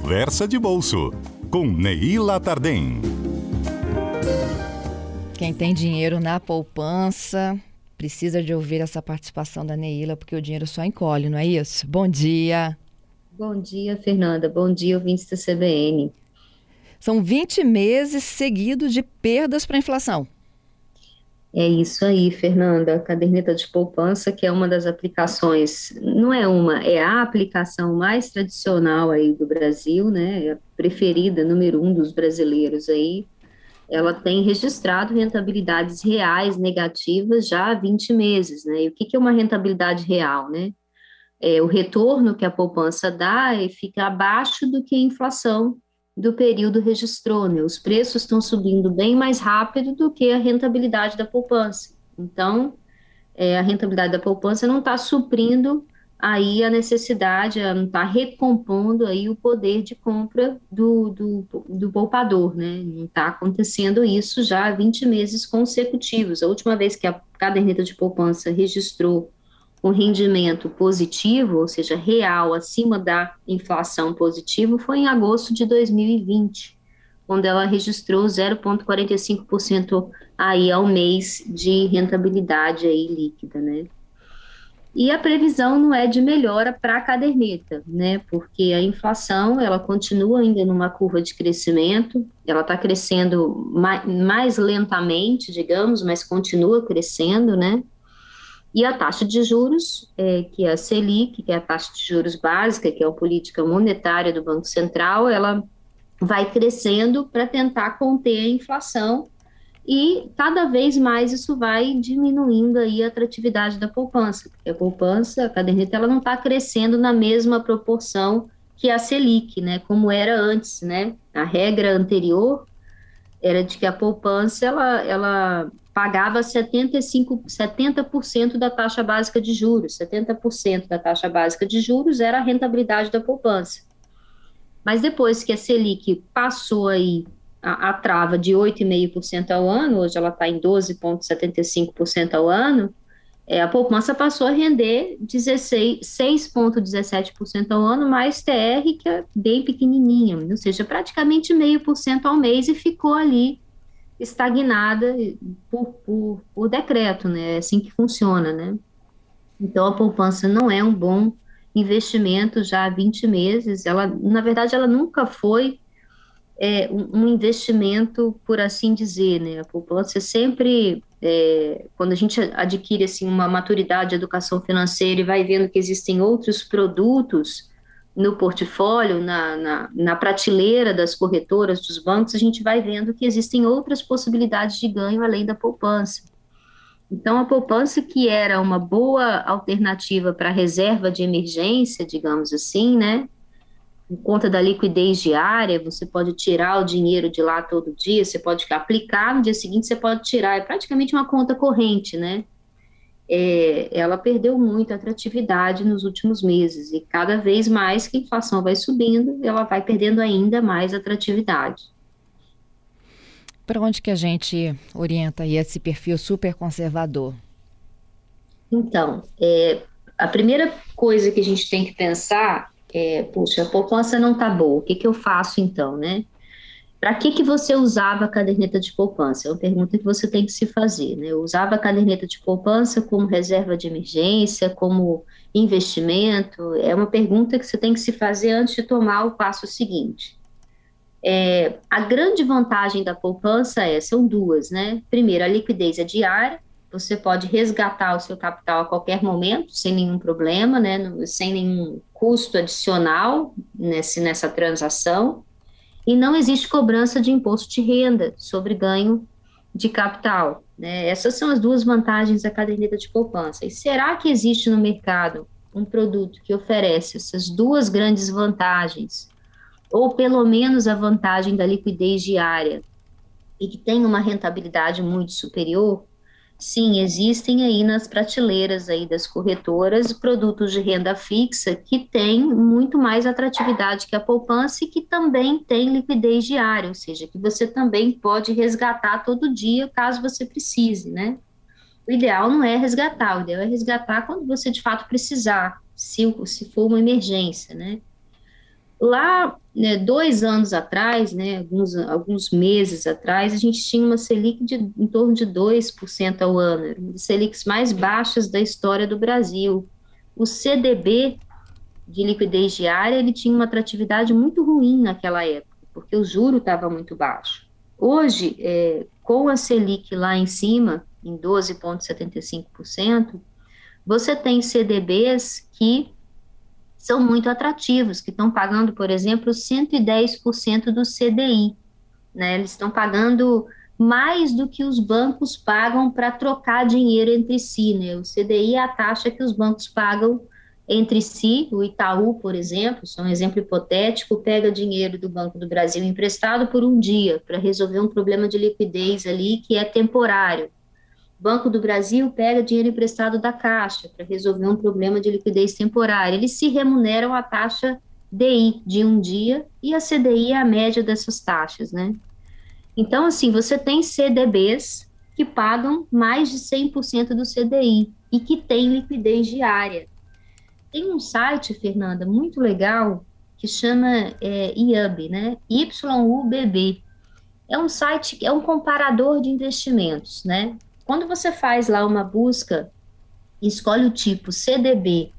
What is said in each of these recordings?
Conversa de Bolso, com Neila Tardem. Quem tem dinheiro na poupança precisa de ouvir essa participação da Neila, porque o dinheiro só encolhe, não é isso? Bom dia. Bom dia, Fernanda. Bom dia, ouvintes da CBN. São 20 meses seguidos de perdas para a inflação. É isso aí, Fernanda. A caderneta de poupança, que é uma das aplicações, não é uma, é a aplicação mais tradicional aí do Brasil, né? É a preferida, número um dos brasileiros aí. Ela tem registrado rentabilidades reais negativas já há 20 meses, né? E o que, é uma rentabilidade real, né? É o retorno que a poupança dá e fica abaixo do que a inflação do período registrou, né? Os preços estão subindo bem mais rápido do que a rentabilidade da poupança. Então, é, a rentabilidade da poupança não está suprindo aí a necessidade, não está recompondo aí o poder de compra do, do, do poupador, né? Não está acontecendo isso já há 20 meses consecutivos. A última vez que a caderneta de poupança registrou um rendimento positivo, ou seja, real, acima da inflação positivo, foi em agosto de 2020, quando ela registrou 0,45% aí ao mês de rentabilidade aí líquida, né? E a previsão não é de melhora para a caderneta, né? Porque a inflação ela continua ainda numa curva de crescimento, ela está crescendo mais lentamente, digamos, mas continua crescendo, né? E a taxa de juros, é, que é a Selic, que é a taxa de juros básica, que é a política monetária do Banco Central, ela vai crescendo para tentar conter a inflação e cada vez mais isso vai diminuindo aí a atratividade da poupança, porque a poupança, a caderneta, ela não está crescendo na mesma proporção que a Selic, né, como era antes, né, a regra anterior era de que a poupança, ela, ela pagava 75, 70% da taxa básica de juros, 70% da taxa básica de juros era a rentabilidade da poupança. Mas depois que a Selic passou aí a, a trava de 8,5% ao ano, hoje ela está em 12,75% ao ano, é, a poupança passou a render 6,17% ao ano, mais TR, que é bem pequenininha, ou seja, praticamente meio por cento ao mês e ficou ali estagnada por, por, por decreto, né? É assim que funciona, né? Então, a poupança não é um bom investimento já há 20 meses. Ela, na verdade, ela nunca foi é, um, investimento, por assim dizer, né? A poupança é sempre, é, quando a gente adquire, assim, uma maturidade de educação financeira e vai vendo que existem outros produtos no portfólio, na, na, na, prateleira das corretoras, dos bancos, a gente vai vendo que existem outras possibilidades de ganho além da poupança. Então, a poupança, que era uma boa alternativa para reserva de emergência, digamos assim, né? Em conta da liquidez diária, você pode tirar o dinheiro de lá todo dia, você pode aplicar, no dia seguinte você pode tirar. É praticamente uma conta corrente, né? É, ela perdeu muito atratividade nos últimos meses e cada vez mais que a inflação vai subindo, ela vai perdendo ainda mais atratividade. Para onde que a gente orienta aí esse perfil super conservador? Então, é, a primeira coisa que a gente tem que pensar é, puxa, a poupança não está boa, o que, que eu faço então, né? Para que, que você usava a caderneta de poupança? É uma pergunta que você tem que se fazer. Né? Eu usava a caderneta de poupança como reserva de emergência, como investimento? É uma pergunta que você tem que se fazer antes de tomar o passo seguinte. É, a grande vantagem da poupança é, são duas, né? Primeiro, a liquidez é diária, você pode resgatar o seu capital a qualquer momento, sem nenhum problema, né? sem nenhum custo adicional nesse, nessa transação e não existe cobrança de imposto de renda sobre ganho de capital. Né? Essas são as duas vantagens da caderneta de poupança. E será que existe no mercado um produto que oferece essas duas grandes vantagens, ou pelo menos a vantagem da liquidez diária, e que tem uma rentabilidade muito superior? Sim, existem aí nas prateleiras aí das corretoras produtos de renda fixa que têm muito mais atratividade que a poupança e que também tem liquidez diária, ou seja, que você também pode resgatar todo dia caso você precise, né? O ideal não é resgatar, o ideal é resgatar quando você de fato precisar, se, se for uma emergência, né? Lá, né, dois anos atrás, né, alguns, alguns meses atrás, a gente tinha uma Selic de em torno de 2% ao ano, uma das Selics mais baixas da história do Brasil. O CDB de liquidez diária, ele tinha uma atratividade muito ruim naquela época, porque o juro estava muito baixo. Hoje, é, com a Selic lá em cima, em 12,75%, você tem CDBs que são muito atrativos, que estão pagando, por exemplo, 110% do CDI. Né? Eles estão pagando mais do que os bancos pagam para trocar dinheiro entre si. Né? O CDI é a taxa que os bancos pagam entre si. O Itaú, por exemplo, só um exemplo hipotético, pega dinheiro do Banco do Brasil emprestado por um dia para resolver um problema de liquidez ali que é temporário. Banco do Brasil pega dinheiro emprestado da Caixa para resolver um problema de liquidez temporária. Eles se remuneram a taxa DI de um dia e a CDI é a média dessas taxas, né? Então, assim, você tem CDBs que pagam mais de 100% do CDI e que tem liquidez diária. Tem um site, Fernanda, muito legal que chama é, IUB, né? YUBB. É um site, é um comparador de investimentos, né? Quando você faz lá uma busca, escolhe o tipo CDB,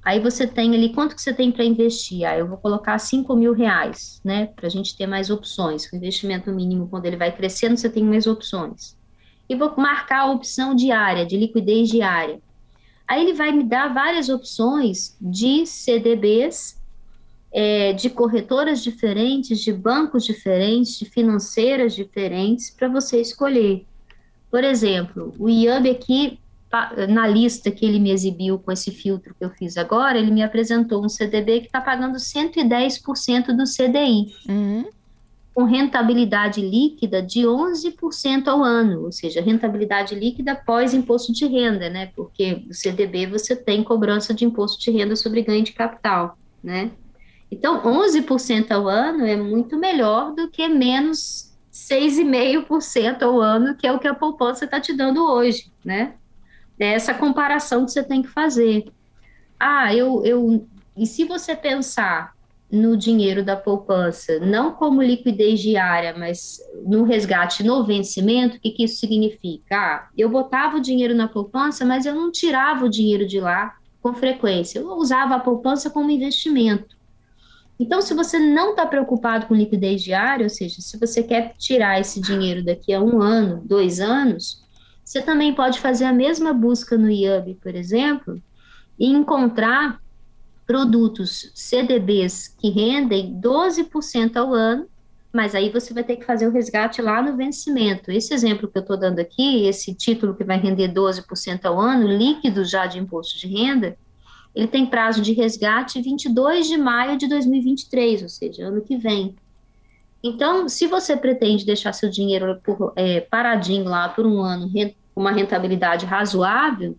aí você tem ali quanto que você tem para investir. Aí eu vou colocar 5 mil reais, né? Para a gente ter mais opções. O investimento mínimo, quando ele vai crescendo, você tem mais opções. E vou marcar a opção diária, de liquidez diária. Aí ele vai me dar várias opções de CDBs, é, de corretoras diferentes, de bancos diferentes, de financeiras diferentes, para você escolher. Por exemplo, o IAB aqui, na lista que ele me exibiu com esse filtro que eu fiz agora, ele me apresentou um CDB que está pagando 110% do CDI. Uhum. Com rentabilidade líquida de 11% ao ano, ou seja, rentabilidade líquida após imposto de renda, né? Porque o CDB você tem cobrança de imposto de renda sobre ganho de capital, né? Então, 11% ao ano é muito melhor do que menos 6,5% ao ano, que é o que a poupança está te dando hoje, né? É essa comparação que você tem que fazer. Ah, eu, eu. E se você pensar no dinheiro da poupança, não como liquidez diária, mas no resgate no vencimento, o que, que isso significa? Ah, eu botava o dinheiro na poupança, mas eu não tirava o dinheiro de lá com frequência. Eu usava a poupança como investimento. Então, se você não está preocupado com liquidez diária, ou seja, se você quer tirar esse dinheiro daqui a um ano, dois anos, você também pode fazer a mesma busca no IUB, por exemplo, e encontrar produtos CDBs que rendem 12% ao ano, mas aí você vai ter que fazer o resgate lá no vencimento. Esse exemplo que eu estou dando aqui, esse título que vai render 12% ao ano, líquido já de imposto de renda, ele tem prazo de resgate 22 de maio de 2023, ou seja, ano que vem. Então, se você pretende deixar seu dinheiro por, é, paradinho lá por um ano, com uma rentabilidade razoável,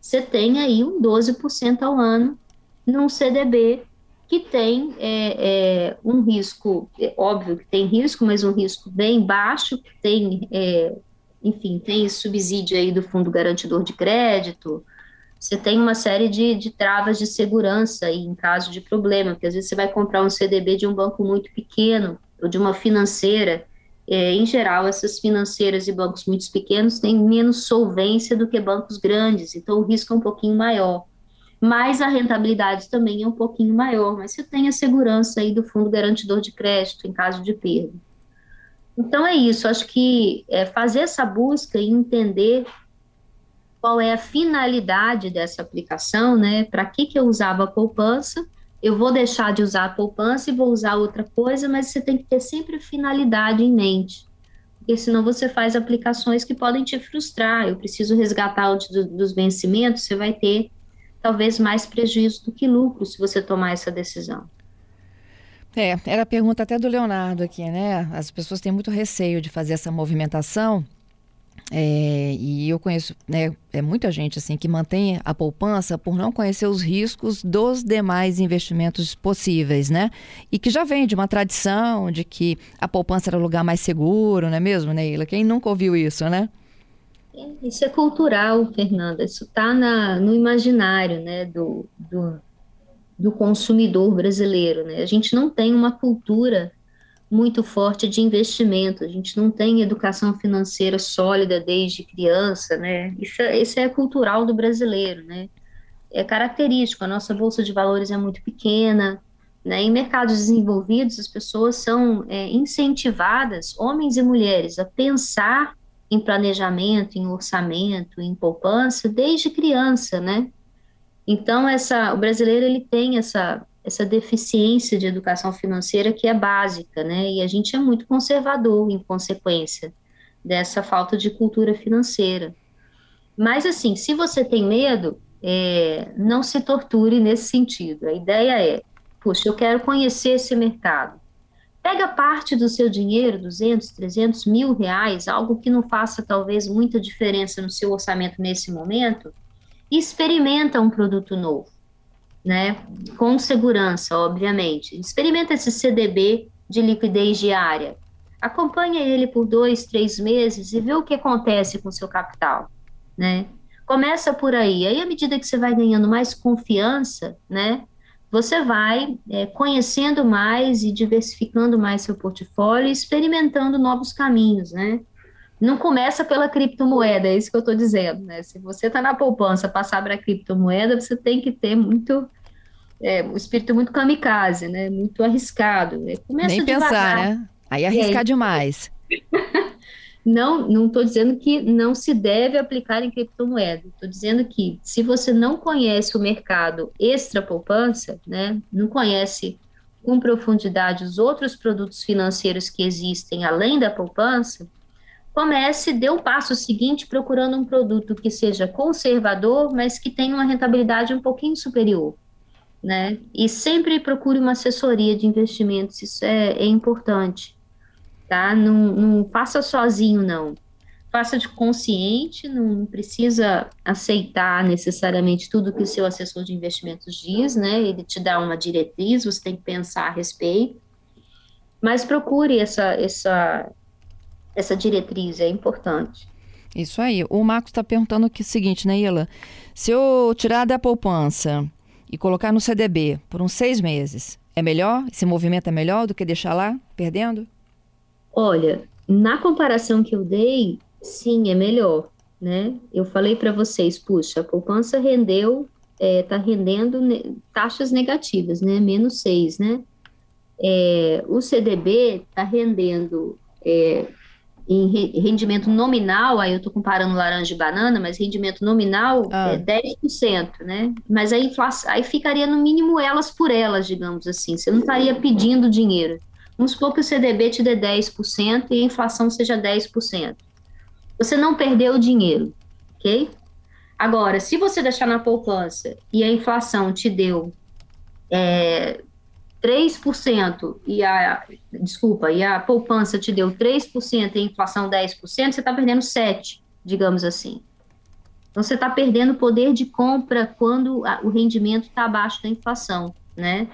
você tem aí um 12% ao ano num CDB que tem é, é, um risco, é óbvio que tem risco, mas um risco bem baixo, tem, é, enfim, tem subsídio aí do Fundo Garantidor de Crédito, você tem uma série de, de travas de segurança aí, em caso de problema, porque às vezes você vai comprar um CDB de um banco muito pequeno ou de uma financeira. É, em geral, essas financeiras e bancos muito pequenos têm menos solvência do que bancos grandes, então o risco é um pouquinho maior. Mas a rentabilidade também é um pouquinho maior, mas você tem a segurança aí do fundo garantidor de crédito em caso de perda. Então é isso, acho que é, fazer essa busca e entender qual é a finalidade dessa aplicação, né? Para que, que eu usava a poupança? Eu vou deixar de usar a poupança e vou usar outra coisa, mas você tem que ter sempre a finalidade em mente. Porque senão você faz aplicações que podem te frustrar. Eu preciso resgatar antes do, dos vencimentos, você vai ter talvez mais prejuízo do que lucro se você tomar essa decisão. É, era a pergunta até do Leonardo aqui, né? As pessoas têm muito receio de fazer essa movimentação é, e eu conheço né, é muita gente assim que mantém a poupança por não conhecer os riscos dos demais investimentos possíveis, né? E que já vem de uma tradição de que a poupança era o lugar mais seguro, não é mesmo, Neila? Quem nunca ouviu isso, né? Isso é cultural, Fernanda. Isso está no imaginário, né, do, do, do consumidor brasileiro, né? A gente não tem uma cultura muito forte de investimento, a gente não tem educação financeira sólida desde criança, né? Isso, é, isso é cultural do brasileiro, né? É característico, a nossa bolsa de valores é muito pequena, né? Em mercados desenvolvidos, as pessoas são é, incentivadas, homens e mulheres, a pensar em planejamento, em orçamento, em poupança desde criança, né? Então essa, o brasileiro ele tem essa essa deficiência de educação financeira que é básica, né? E a gente é muito conservador em consequência dessa falta de cultura financeira. Mas assim, se você tem medo, é, não se torture nesse sentido. A ideia é, puxa, eu quero conhecer esse mercado. Pega parte do seu dinheiro, 200, 300 mil reais, algo que não faça talvez muita diferença no seu orçamento nesse momento, e experimenta um produto novo né? Com segurança, obviamente. Experimenta esse CDB de liquidez diária. Acompanha ele por dois, três meses e vê o que acontece com o seu capital, né? Começa por aí. Aí, à medida que você vai ganhando mais confiança, né? Você vai é, conhecendo mais e diversificando mais seu portfólio experimentando novos caminhos, né? Não começa pela criptomoeda, é isso que eu estou dizendo, né? Se você está na poupança, passar para a criptomoeda, você tem que ter muito é, um espírito muito kamikaze, né? Muito arriscado. Né? Começa Nem devagar. pensar, né? Aí arriscar aí, demais. não, não estou dizendo que não se deve aplicar em criptomoeda. Estou dizendo que se você não conhece o mercado extra poupança, né? Não conhece com profundidade os outros produtos financeiros que existem além da poupança, comece, dê um passo seguinte procurando um produto que seja conservador, mas que tenha uma rentabilidade um pouquinho superior, né? E sempre procure uma assessoria de investimentos, isso é, é importante, tá? Não, não faça sozinho, não. Faça de consciente, não precisa aceitar necessariamente tudo que o seu assessor de investimentos diz, né? Ele te dá uma diretriz, você tem que pensar a respeito, mas procure essa, essa essa diretriz, é importante. Isso aí. O Marcos está perguntando o seguinte, né, Ila? Se eu tirar da poupança e colocar no CDB por uns seis meses, é melhor? Esse movimento é melhor do que deixar lá, perdendo? Olha, na comparação que eu dei, sim, é melhor, né? Eu falei para vocês, puxa, a poupança rendeu, é, rendendo ne taxas negativas, né? Menos seis, né? É, o CDB está rendendo é, em rendimento nominal, aí eu estou comparando laranja e banana, mas rendimento nominal ah. é 10%, né? Mas a inflação, aí ficaria no mínimo elas por elas, digamos assim. Você não estaria pedindo dinheiro. Vamos supor que o CDB te dê 10% e a inflação seja 10%. Você não perdeu o dinheiro, ok? Agora, se você deixar na poupança e a inflação te deu é, 3% e a, desculpa, e a poupança te deu 3% e a inflação 10%, você está perdendo 7%, digamos assim. Então, você está perdendo poder de compra quando a, o rendimento está abaixo da inflação, né?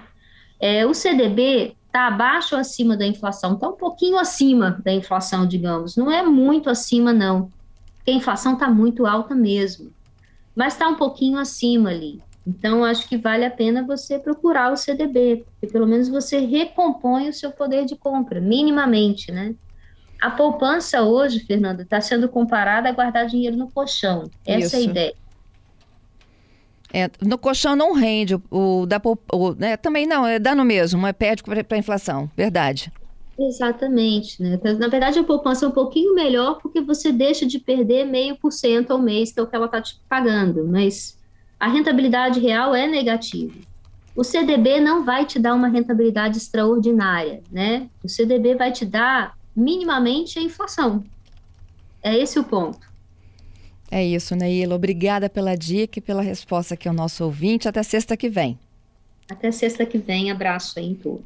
É, o CDB está abaixo ou acima da inflação? Está um pouquinho acima da inflação, digamos. Não é muito acima, não. Porque a inflação está muito alta mesmo. Mas está um pouquinho acima ali. Então, acho que vale a pena você procurar o CDB, porque pelo menos você recompõe o seu poder de compra, minimamente, né? A poupança hoje, Fernanda, está sendo comparada a guardar dinheiro no colchão. Essa Isso. é a ideia. É, no colchão não rende, o, da o, né, também não, é dano mesmo, mas perde para a inflação, verdade. Exatamente, né? Na verdade, a poupança é um pouquinho melhor porque você deixa de perder meio por cento ao mês, que é o que ela está te pagando, mas a rentabilidade real é negativa. O CDB não vai te dar uma rentabilidade extraordinária, né? O CDB vai te dar minimamente a inflação. É esse o ponto. É isso, Neila. Obrigada pela dica e pela resposta aqui ao nosso ouvinte. Até sexta que vem. Até sexta que vem. Abraço aí em todos.